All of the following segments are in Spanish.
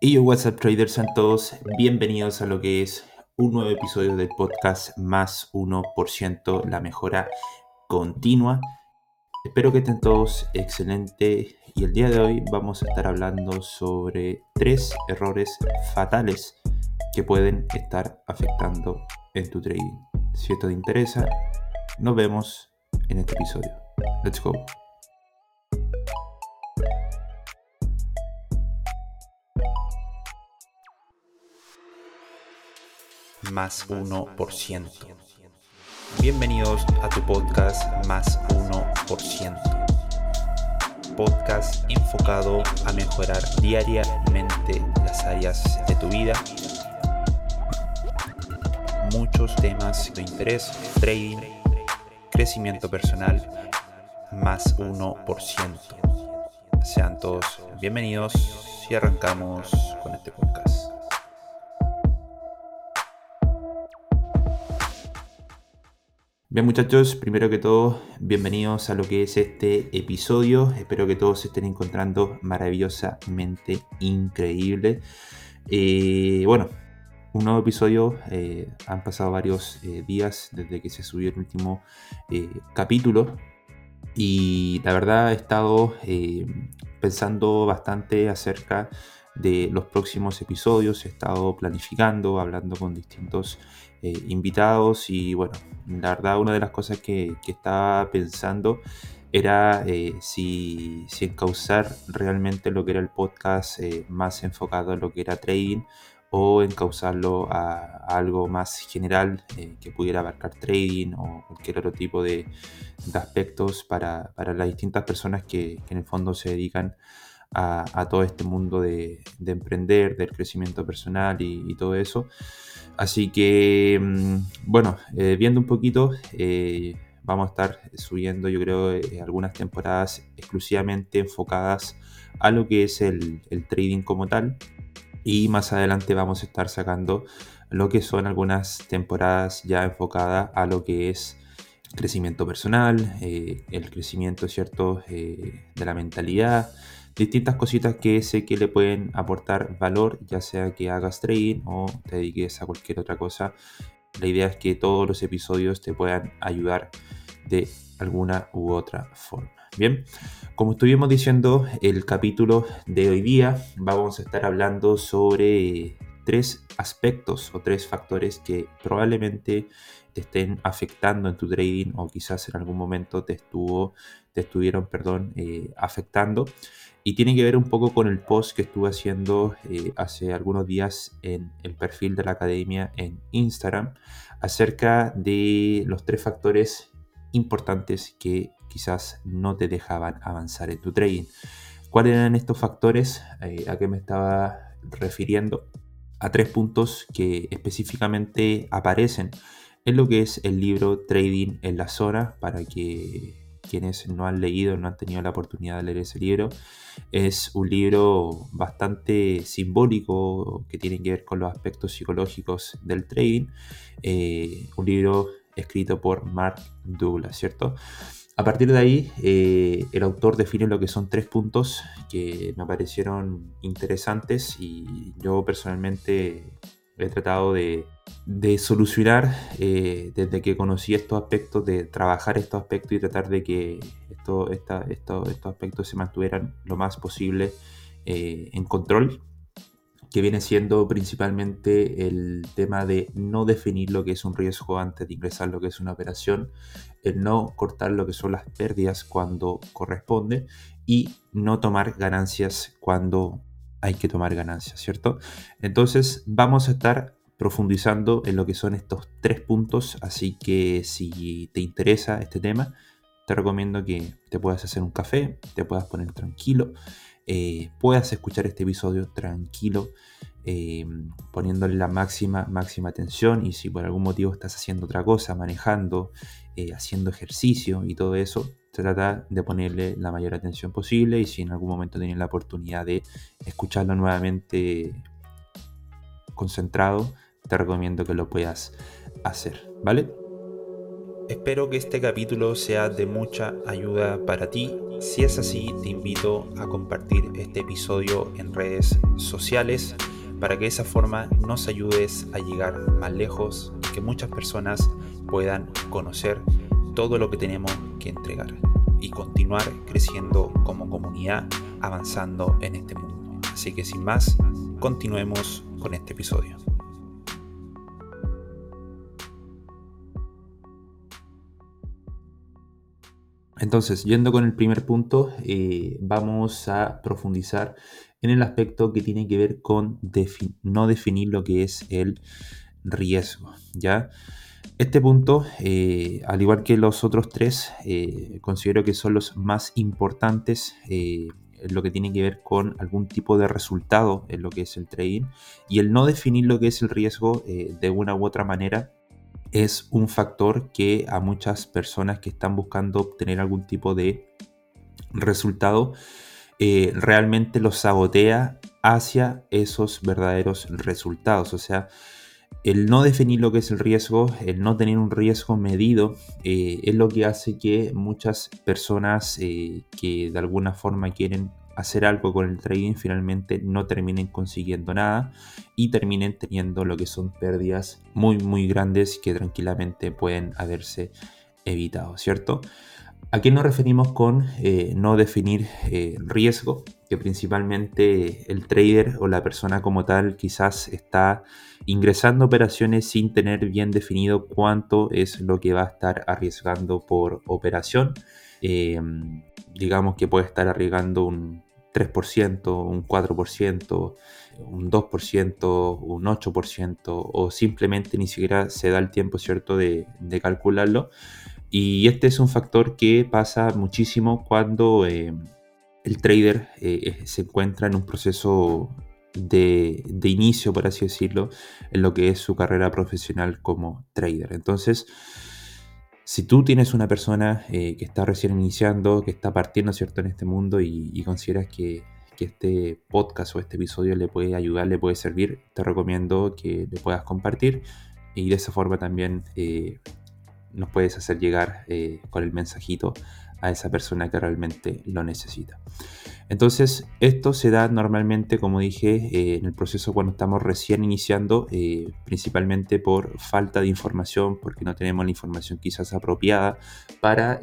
Y yo, WhatsApp Traders, a todos bienvenidos a lo que es un nuevo episodio del podcast Más 1%, la mejora continua. Espero que estén todos excelentes y el día de hoy vamos a estar hablando sobre tres errores fatales que pueden estar afectando en tu trading. Si esto te interesa, nos vemos en este episodio. Let's go. Más 1%. Bienvenidos a tu podcast Más 1%. Podcast enfocado a mejorar diariamente las áreas de tu vida. Muchos temas de interés, trading, crecimiento personal, más 1%. Sean todos bienvenidos y arrancamos Bien muchachos, primero que todo, bienvenidos a lo que es este episodio. Espero que todos se estén encontrando maravillosamente increíble. Eh, bueno, un nuevo episodio. Eh, han pasado varios eh, días desde que se subió el último capítulo. Y la verdad he estado pensando bastante acerca de los próximos episodios. He estado planificando, hablando con distintos eh, invitados y bueno, la verdad una de las cosas que, estaba pensando era eh, si, si, encauzar realmente lo que era el podcast eh, más enfocado en lo que era trading o encauzarlo a, algo más general que pudiera abarcar trading o cualquier otro tipo de, aspectos para, las distintas personas que, en el fondo se dedican a, todo este mundo de, emprender, del crecimiento personal y todo eso. Así que, mm, bueno, eh, viendo un poquito, eh, vamos a estar subiendo, yo creo, eh, algunas temporadas exclusivamente enfocadas a lo que es el, trading como tal. Y más adelante vamos a estar sacando lo que son algunas temporadas ya enfocadas a lo que es crecimiento personal, el crecimiento, ¿cierto?, de la mentalidad, distintas cositas que sé que le pueden aportar valor, ya sea que hagas trading o te dediques a cualquier otra cosa. La idea es que todos los episodios te puedan ayudar de alguna u otra forma. Bien, como estuvimos diciendo, el capítulo de hoy día vamos a estar hablando sobre tres aspectos o tres factores que probablemente te estén afectando en tu trading o quizás en algún momento te estuvo te estuvieron perdón eh, afectando y tiene que ver un poco con el post que estuve haciendo eh, hace algunos días en el perfil de la academia en Instagram acerca de los tres factores importantes que quizás no te dejaban avanzar en tu trading. ¿Cuáles eran estos factores? Eh, ¿A qué me estaba refiriendo? A tres puntos que específicamente aparecen en lo que es el libro Trading en la zona para que quienes no han leído, no han tenido la oportunidad de leer ese libro, es un libro bastante simbólico que tiene que ver con los aspectos psicológicos del trading. Eh, un libro escrito por Mark Douglas, ¿cierto? A partir de ahí, eh, el autor define lo que son tres puntos que me parecieron interesantes y yo personalmente he tratado de, solucionar eh, desde que conocí estos aspectos, de trabajar estos aspectos y tratar de que esto, estos aspectos se mantuvieran lo más posible eh, en control, que viene siendo principalmente el tema de no definir lo que es un riesgo antes de ingresar lo que es una operación, el no cortar lo que son las pérdidas cuando corresponde y no tomar ganancias cuando hay que tomar ganancias, ¿cierto? Entonces vamos a estar profundizando en lo que son estos tres puntos, así que si te interesa este tema, te recomiendo que te puedas hacer un café, te puedas poner tranquilo, eh, puedas escuchar este episodio tranquilo, eh, poniéndole la máxima, máxima atención y si por algún motivo estás haciendo otra cosa, manejando, eh, haciendo ejercicio y todo eso, trata de ponerle la mayor atención posible y si en algún momento tienes la oportunidad de escucharlo nuevamente concentrado, te recomiendo que lo puedas hacer, ¿vale? Espero que este capítulo sea de mucha ayuda para ti. Si es así, te invito a compartir este episodio en redes sociales para que de esa forma nos ayudes a llegar más lejos y que muchas personas puedan conocer todo lo que tenemos que entregar y continuar creciendo como comunidad, avanzando en este mundo. Así que sin más, continuemos con este episodio. Entonces, yendo con el primer punto, eh, vamos a profundizar en el aspecto que tiene que ver con no definir lo que es el riesgo. ¿ya? Este punto, eh, al igual que los otros tres, eh, considero que son los más importantes en lo que tiene que ver con algún tipo de resultado en lo que es el trading. Y el no definir lo que es el riesgo de una u otra manera es un factor que a muchas personas que están buscando obtener algún tipo de resultado eh, realmente los sabotea hacia esos verdaderos resultados. O sea, el no definir lo que es el riesgo, el no tener un riesgo medido, eh, es lo que hace que muchas personas eh, que de alguna forma quieren hacer algo con el trading finalmente no terminen consiguiendo nada y terminen teniendo lo que son pérdidas muy muy grandes que tranquilamente pueden haberse evitado, ¿cierto? ¿A nos referimos con eh, no definir eh, riesgo? Que principalmente el trader o la persona como tal quizás está ingresando operaciones sin tener bien definido cuánto es lo que va a estar arriesgando por operación. Eh, digamos que puede estar arriesgando un 3%, un 4%, un 2%, un 8%, o simplemente ni siquiera se da el tiempo, ¿cierto?, de, calcularlo. Y este es un factor que pasa muchísimo cuando eh, el trader eh, se encuentra en un proceso de, de, inicio, por así decirlo, en lo que es su carrera profesional como trader. Entonces, si tú tienes una persona eh, que está recién iniciando, que está partiendo ¿cierto? en este mundo y, consideras que, este podcast o este episodio le puede ayudar, le puede servir, te recomiendo que le puedas compartir y de esa forma también nos puedes hacer llegar eh, con el mensajito a esa persona que realmente lo necesita. Entonces, esto se da normalmente, como dije, eh, en el proceso cuando estamos recién iniciando, eh, principalmente por falta de información, porque no tenemos la información quizás apropiada para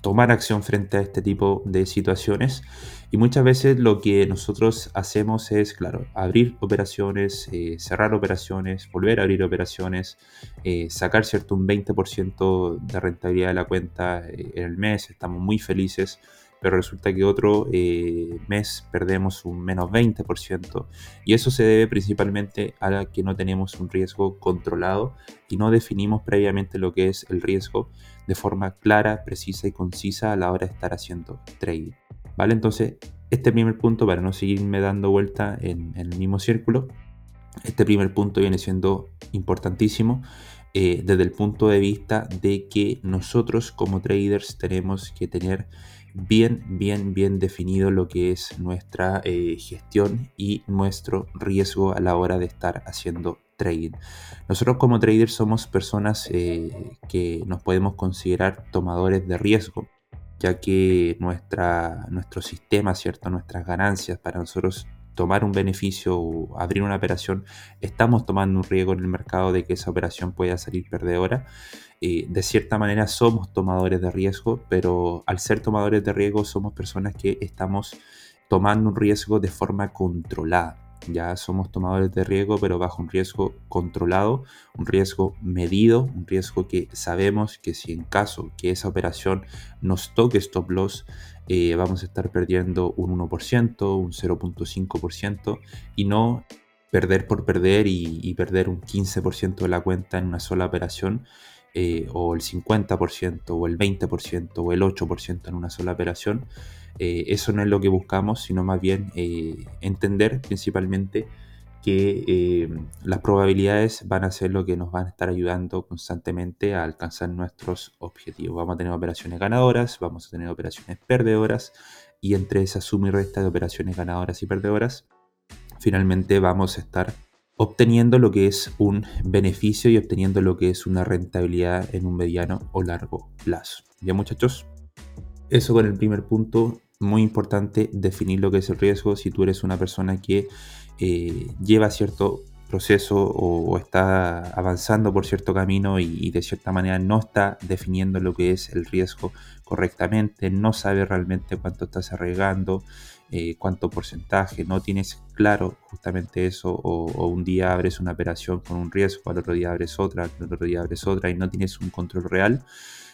tomar acción frente a este tipo de situaciones. Y muchas veces lo que nosotros hacemos es, claro, abrir operaciones, cerrar operaciones, volver a abrir operaciones, sacar cierto un 20% de rentabilidad de la cuenta en el mes, estamos muy felices pero resulta que otro eh, mes perdemos un menos 20%. Y eso se debe principalmente a que no tenemos un riesgo controlado y no definimos previamente lo que es el riesgo de forma clara, precisa y concisa a la hora de estar haciendo trading. ¿Vale? Entonces, este primer punto, para no seguirme dando vuelta en, el mismo círculo, este primer punto viene siendo importantísimo. Eh, desde el punto de vista de que nosotros como traders tenemos que tener bien, bien, bien definido lo que es nuestra eh, gestión y nuestro riesgo a la hora de estar haciendo trading. Nosotros como traders somos personas eh, que nos podemos considerar tomadores de riesgo, ya que nuestra, nuestro sistema, ¿cierto? nuestras ganancias para nosotros tomar un beneficio o abrir una operación, estamos tomando un riesgo en el mercado de que esa operación pueda salir perdedora. Eh, de cierta manera somos tomadores de riesgo, pero al ser tomadores de riesgo somos personas que estamos tomando un riesgo de forma controlada. Ya somos tomadores de riesgo, pero bajo un riesgo controlado, un riesgo medido, un riesgo que sabemos que si en caso que esa operación nos toque stop loss, eh, vamos a estar perdiendo un 1%, un 0.5% y no perder por perder y, perder un 15% de la cuenta en una sola operación. Eh, o el 50% o el 20% o el 8% en una sola operación. Eh, eso no es lo que buscamos, sino más bien entender principalmente que eh, las probabilidades van a ser lo que nos van a estar ayudando constantemente a alcanzar nuestros objetivos. Vamos a tener operaciones ganadoras, vamos a tener operaciones perdedoras y entre esa suma y resta de operaciones ganadoras y perdedoras, finalmente vamos a estar obteniendo lo que es un beneficio y obteniendo lo que es una rentabilidad en un mediano o largo plazo. Ya muchachos, eso con el primer punto, muy importante definir lo que es el riesgo. Si tú eres una persona que eh, lleva cierto proceso o, está avanzando por cierto camino y, de cierta manera no está definiendo lo que es el riesgo correctamente, no sabe realmente cuánto estás arriesgando, eh, cuánto porcentaje, no tienes claro justamente eso, o, un día abres una operación con un riesgo, al otro día abres otra, al otro día abres otra y no tienes un control real,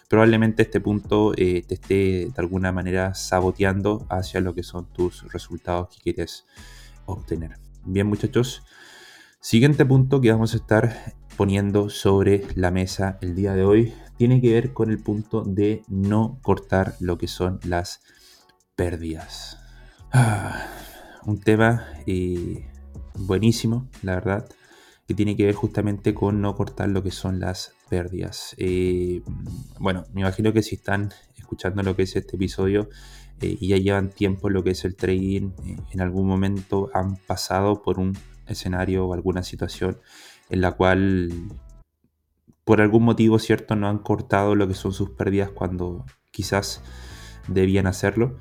probablemente este punto eh, te esté de alguna manera saboteando hacia lo que son tus resultados que quieres obtener. Bien muchachos, Siguiente punto que vamos a estar poniendo sobre la mesa el día de hoy tiene que ver con el punto de no cortar lo que son las pérdidas. Ah, un tema eh, buenísimo, la verdad, que tiene que ver justamente con no cortar lo que son las pérdidas. Eh, bueno, me imagino que si están escuchando lo que es este episodio eh, y ya llevan tiempo lo que es el trading, en algún momento han pasado por un escenario o alguna situación en la cual por algún motivo cierto no han cortado lo que son sus pérdidas cuando quizás debían hacerlo.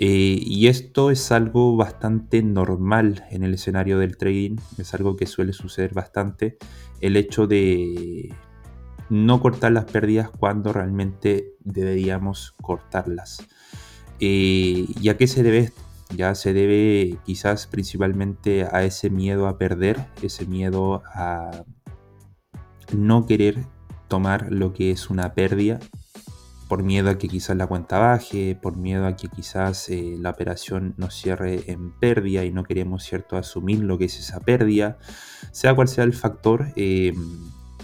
Eh, y esto es algo bastante normal en el escenario del trading, es algo que suele suceder bastante, el hecho de no cortar las pérdidas cuando realmente deberíamos cortarlas. Eh, ¿Y a qué se debe esto? ya se debe quizás principalmente a ese miedo a perder, ese miedo a no querer tomar lo que es una pérdida, por miedo a que quizás la cuenta baje, por miedo a que quizás eh, la operación nos cierre en pérdida y no queremos cierto asumir lo que es esa pérdida, sea cual sea el factor, eh,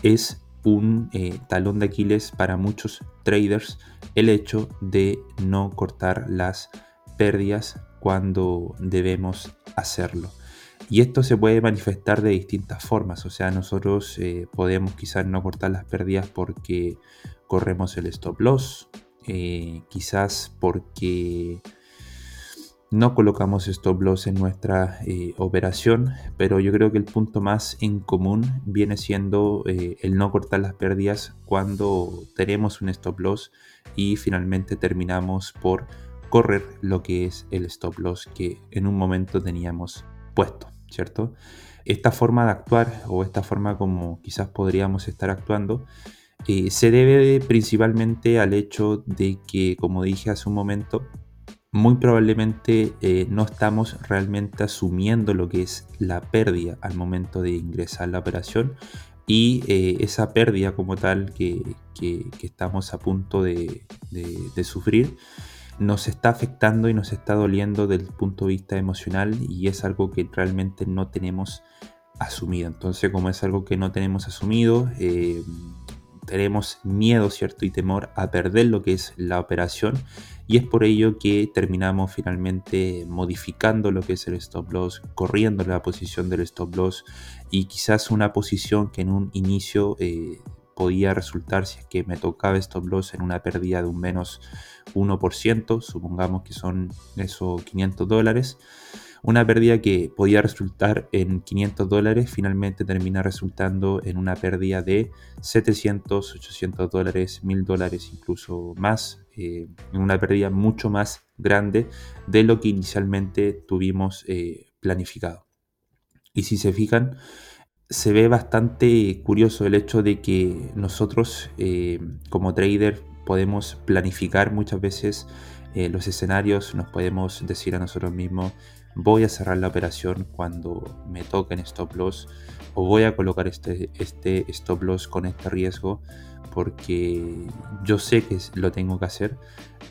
es un eh, talón de Aquiles para muchos traders el hecho de no cortar las pérdidas cuando debemos hacerlo. Y esto se puede manifestar de distintas formas, o sea, nosotros eh, podemos quizás no cortar las pérdidas porque corremos el stop loss, eh, quizás porque no colocamos stop loss en nuestra eh, operación, pero yo creo que el punto más en común viene siendo el no cortar las pérdidas cuando tenemos un stop loss y finalmente terminamos por correr lo que es el stop loss que en un momento teníamos puesto, ¿cierto? Esta forma de actuar o esta forma como quizás podríamos estar actuando eh, se debe principalmente al hecho de que, como dije hace un momento, muy probablemente eh, no estamos realmente asumiendo lo que es la pérdida al momento de ingresar la operación y eh, esa pérdida como tal que, estamos a punto de sufrir nos está afectando y nos está doliendo desde el punto de vista emocional y es algo que realmente no tenemos asumido. Entonces, como es algo que no tenemos asumido, eh, tenemos miedo, ¿cierto? Y temor a perder lo que es la operación y es por ello que terminamos finalmente modificando lo que es el stop loss, corriendo la posición del stop loss y quizás una posición que en un inicio eh, podía resultar si es que me tocaba stop loss en una pérdida de un menos 1%, supongamos que son esos 500 dólares. Una pérdida que podía resultar en 500 dólares finalmente termina resultando en una pérdida de 700, 800 dólares, 1000 dólares, incluso más, eh, una pérdida mucho más grande de lo que inicialmente tuvimos eh, planificado. Y si se fijan, se ve bastante curioso el hecho de que nosotros eh, como trader podemos planificar muchas veces los escenarios, nos podemos decir a nosotros mismos voy a cerrar la operación cuando me toquen stop loss o voy a colocar este, este stop loss con este riesgo porque yo sé que lo tengo que hacer,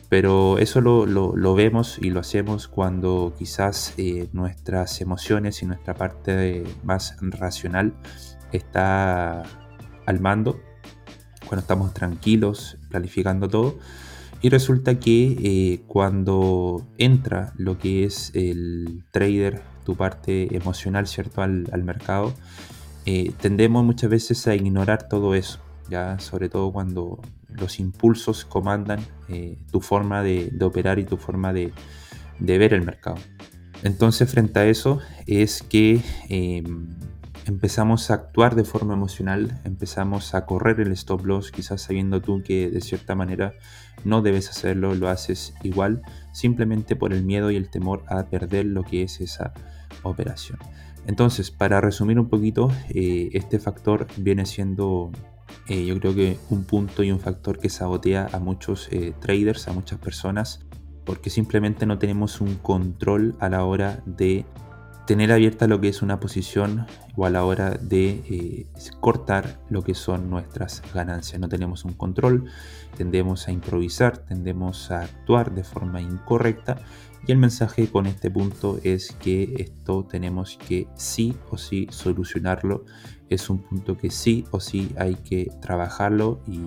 pero eso lo, vemos y lo hacemos cuando quizás eh, nuestras emociones y nuestra parte más racional está al mando, cuando estamos tranquilos, planificando todo. Y resulta que eh, cuando entra lo que es el trader, tu parte emocional, ¿cierto?, al, mercado, eh, tendemos muchas veces a ignorar todo eso ya sobre todo cuando los impulsos comandan eh, tu forma de, operar y tu forma de, ver el mercado. Entonces frente a eso es que em, empezamos a actuar de forma emocional, empezamos a correr el stop loss, quizás sabiendo tú que de cierta manera no debes hacerlo, lo haces igual, simplemente por el miedo y el temor a perder lo que es esa operación. Entonces, para resumir un poquito, eh, este factor viene siendo eh, yo creo que un punto y un factor que sabotea a muchos eh, traders, a muchas personas, porque simplemente no tenemos un control a la hora de tener abierta lo que es una posición o a la hora de eh, cortar lo que son nuestras ganancias. No tenemos un control, tendemos a improvisar, tendemos a actuar de forma incorrecta y el mensaje con este punto es que esto tenemos que sí o sí solucionarlo. Es un punto que sí o sí hay que trabajarlo y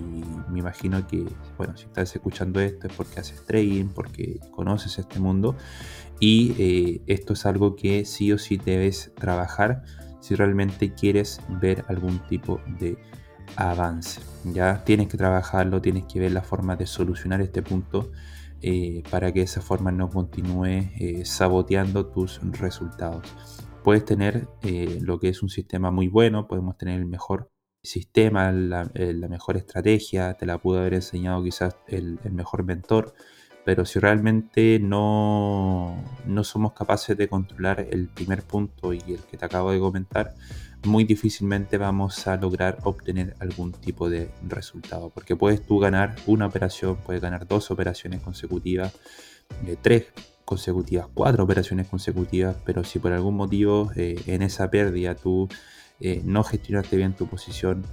me imagino que, bueno, si estás escuchando esto es porque haces trading, porque conoces este mundo y eh, esto es algo que sí o sí debes trabajar si realmente quieres ver algún tipo de avance. Ya tienes que trabajarlo, tienes que ver la forma de solucionar este punto eh, para que esa forma no continúe eh, saboteando tus resultados. Puedes tener lo que es un sistema muy bueno, podemos tener el mejor sistema, la, mejor estrategia, te la pudo haber enseñado quizás el mejor mentor, pero si realmente no, no somos capaces de controlar el primer punto y el que te acabo de comentar, muy difícilmente vamos a lograr obtener algún tipo de resultado. Porque puedes tú ganar una operación, puedes ganar dos operaciones consecutivas, de tres consecutivas, cuatro operaciones consecutivas, pero si por algún motivo eh, en esa pérdida tú eh, no gestionaste bien tu posición,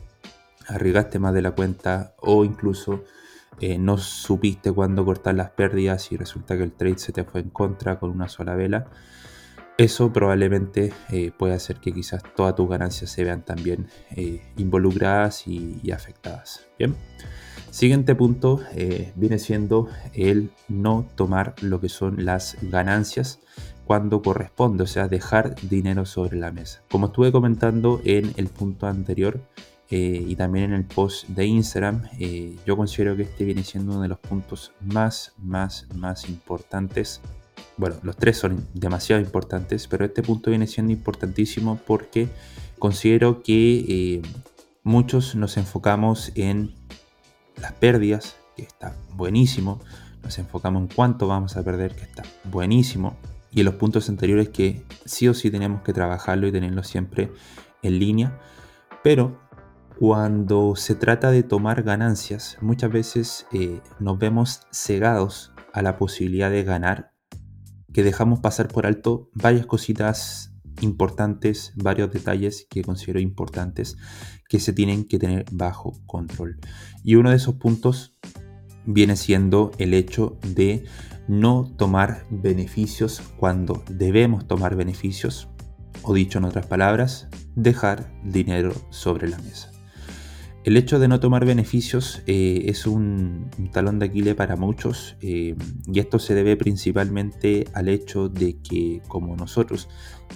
arriesgaste más de la cuenta o incluso eh, no supiste cuándo cortar las pérdidas y resulta que el trade se te fue en contra con una sola vela, eso probablemente puede hacer que quizás todas tus ganancias se vean también involucradas y, afectadas. Bien. Siguiente punto viene siendo el no tomar lo que son las ganancias cuando corresponde, o sea, dejar dinero sobre la mesa. Como estuve comentando en el punto anterior, eh, y también en el post de Instagram, eh, yo considero que este viene siendo uno de los puntos más, más, más importantes. Bueno, los tres son demasiado importantes, pero este punto viene siendo importantísimo porque considero que eh, muchos nos enfocamos en las pérdidas, que está buenísimo, nos enfocamos en cuánto vamos a perder, que está buenísimo, y en los puntos anteriores que sí o sí tenemos que trabajarlo y tenerlo siempre en línea, pero cuando se trata de tomar ganancias, muchas veces eh, nos vemos cegados a la posibilidad de ganar, que dejamos pasar por alto varias cositas importantes, varios detalles que considero importantes que se tienen que tener bajo control. Y uno de esos puntos viene siendo el hecho de no tomar beneficios cuando debemos tomar beneficios, o dicho en otras palabras, dejar dinero sobre la mesa. El hecho de no tomar beneficios eh, es un, talón de Aquiles para muchos eh, y esto se debe principalmente al hecho de que como nosotros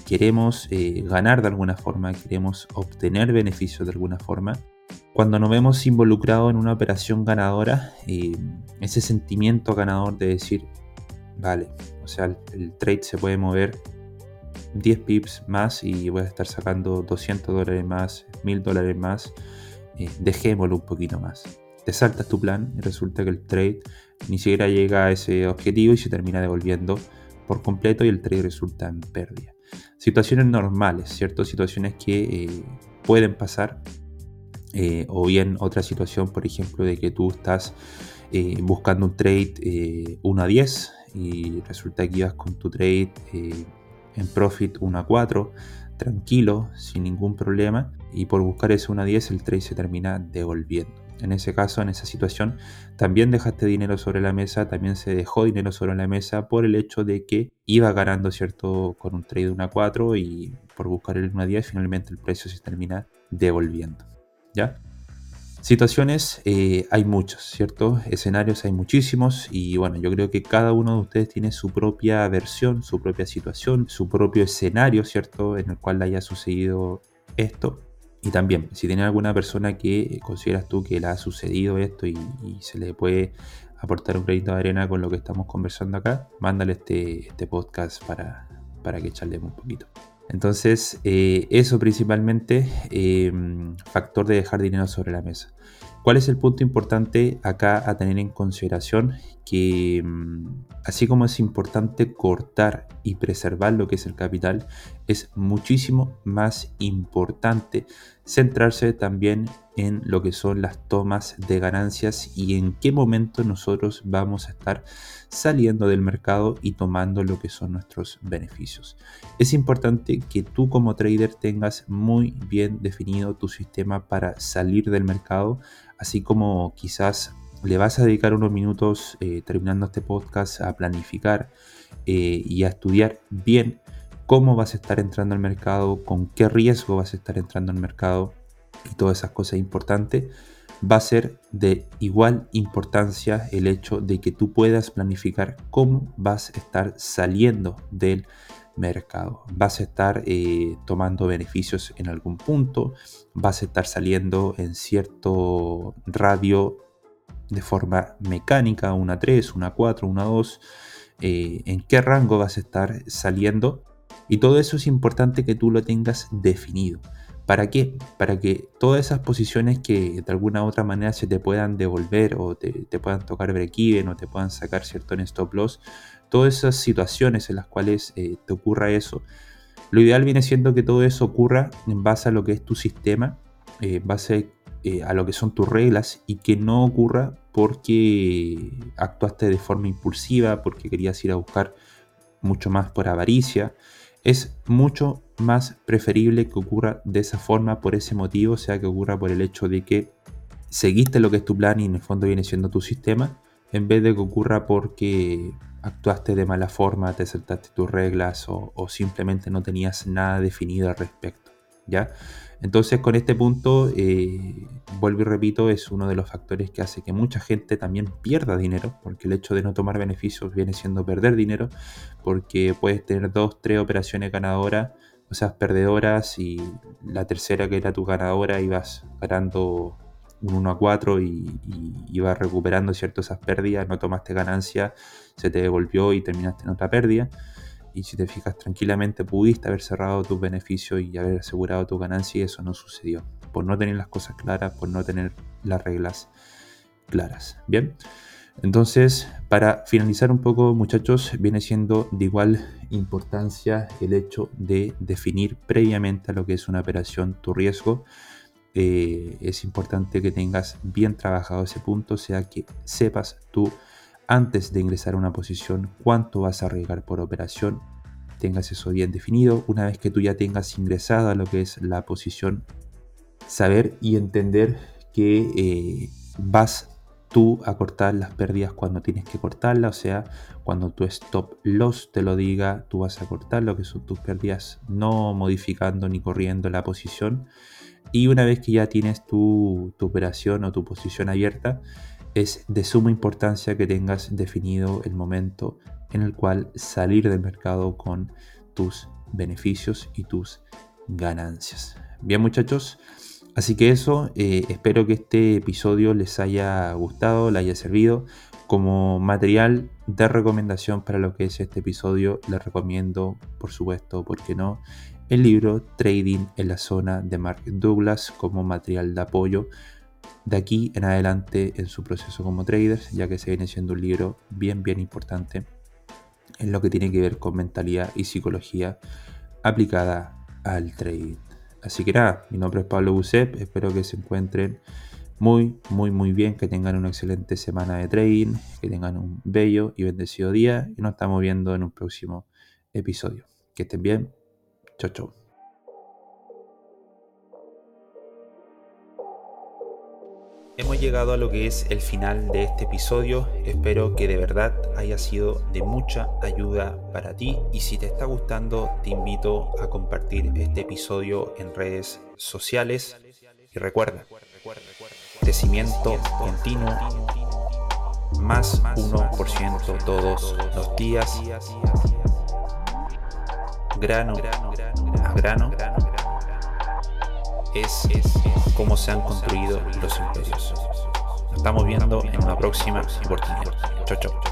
queremos eh, ganar de alguna forma, queremos obtener beneficios de alguna forma, cuando nos vemos involucrados en una operación ganadora, ese sentimiento ganador de decir, vale, o sea, el, el trade se puede mover 10 pips más y voy a estar sacando 200 dólares más, 1000 dólares más eh, dejémoslo un poquito más. Te saltas tu plan y resulta que el trade ni siquiera llega a ese objetivo y se termina devolviendo por completo y el trade resulta en pérdida. Situaciones normales, ¿cierto? Situaciones que eh, pueden pasar. Eh, o bien otra situación, por ejemplo, de que tú estás buscando un trade 1 a 10 y resulta que ibas con tu trade en profit 1 a 4 tranquilo, sin ningún problema, y por buscar ese 1 a 10 el trade se termina devolviendo. En ese caso, en esa situación, también dejaste dinero sobre la mesa, también se dejó dinero sobre la mesa por el hecho de que iba ganando, ¿cierto?, con un trade 1 a 4 y por buscar el 1 a 10 finalmente el precio se termina devolviendo. ¿Ya? Situaciones eh, hay muchos, ¿cierto? Escenarios hay muchísimos y bueno, yo creo que cada uno de ustedes tiene su propia versión, su propia situación, su propio escenario, ¿cierto? En el cual haya sucedido esto. Y también, si tienes alguna persona que consideras tú que le ha sucedido esto y, se le puede aportar un crédito de arena con lo que estamos conversando acá, mándale este, este podcast para, para que charlemos un poquito. Entonces, eh, eso principalmente, em, factor de dejar dinero sobre la mesa. ¿Cuál es el punto importante acá a tener en consideración? Que mm, así como es importante cortar y preservar lo que es el capital, es muchísimo más importante centrarse también en lo que son las tomas de ganancias y en qué momento nosotros vamos a estar saliendo del mercado y tomando lo que son nuestros beneficios. Es importante que tú como trader tengas muy bien definido tu sistema para salir del mercado, así como quizás le vas a dedicar unos minutos eh, terminando este podcast a planificar eh, y a estudiar bien cómo vas a estar entrando al mercado, con qué riesgo vas a estar entrando al mercado y todas esas cosas importantes, va a ser de igual importancia el hecho de que tú puedas planificar cómo vas a estar saliendo del mercado. Vas a estar eh, tomando beneficios en algún punto, vas a estar saliendo en cierto radio de forma mecánica, una 3, una 4, una 2, eh, en qué rango vas a estar saliendo. Y todo eso es importante que tú lo tengas definido. ¿Para qué? Para que todas esas posiciones que de alguna u otra manera se te puedan devolver o te, puedan tocar break-even o te puedan sacar cierto en stop loss, todas esas situaciones en las cuales eh, te ocurra eso, lo ideal viene siendo que todo eso ocurra en base a lo que es tu sistema, eh, en base eh, a lo que son tus reglas y que no ocurra porque actuaste de forma impulsiva, porque querías ir a buscar mucho más por avaricia. Es mucho más preferible que ocurra de esa forma por ese motivo, sea, que ocurra por el hecho de que seguiste lo que es tu plan y en el fondo viene siendo tu sistema, en vez de que ocurra porque actuaste de mala forma, te saltaste tus reglas o, o simplemente no tenías nada definido al respecto. ¿Ya? Entonces con este punto, eh, vuelvo y repito, es uno de los factores que hace que mucha gente también pierda dinero, porque el hecho de no tomar beneficios viene siendo perder dinero, porque puedes tener dos, tres operaciones ganadoras, o sea, perdedoras, y la tercera que era tu ganadora ibas ganando un 1 a 4 y, y ibas recuperando cierto esas pérdidas, no tomaste ganancia, se te devolvió y terminaste en otra pérdida y si te fijas tranquilamente pudiste haber cerrado tus beneficios y haber asegurado tu ganancia y eso no sucedió. Por no tener las cosas claras, por no tener las reglas claras. Bien. Entonces, para finalizar un poco, muchachos, viene siendo de igual importancia el hecho de definir previamente a lo que es una operación tu riesgo. Eh, es importante que tengas bien trabajado ese punto, sea que sepas tu antes de ingresar a una posición cuánto vas a arriesgar por operación, tengas eso bien definido. Una vez que tú ya tengas ingresado a lo que es la posición, saber y entender que eh, vas tú a cortar las pérdidas cuando tienes que cortarla, o sea, cuando tu stop loss te lo diga, tú vas a cortar lo que son tus pérdidas, no modificando ni corriendo la posición. Y una vez que ya tienes tu, tu operación o tu posición abierta, es de suma importancia que tengas definido el momento en el cual salir del mercado con tus beneficios y tus ganancias. Bien muchachos, así que eso, eh, espero que este episodio les haya gustado, les haya servido. Como material de recomendación para lo que es este episodio, les recomiendo, por supuesto, ¿por qué no? El libro Trading en la zona de Mark Douglas como material de apoyo de aquí en adelante en su proceso como traders, ya que se viene siendo un libro bien, bien importante en lo que tiene que ver con mentalidad y psicología aplicada al trading. Así que nada, mi nombre es Pablo Busep, espero que se encuentren muy, muy, muy bien, que tengan una excelente semana de trading, que tengan un bello y bendecido día y nos estamos viendo en un próximo episodio. Que estén bien, chau, chau. Llegado a lo que es el final de este episodio. Espero que de verdad haya sido de mucha ayuda para ti. Y si te está gustando, te invito a compartir este episodio en redes sociales. Y recuerda, crecimiento continuo, más 1% todos los días, grano a grano es cómo se han construido los imperios. Nos estamos viendo en una próxima oportunidad. Chau, chau.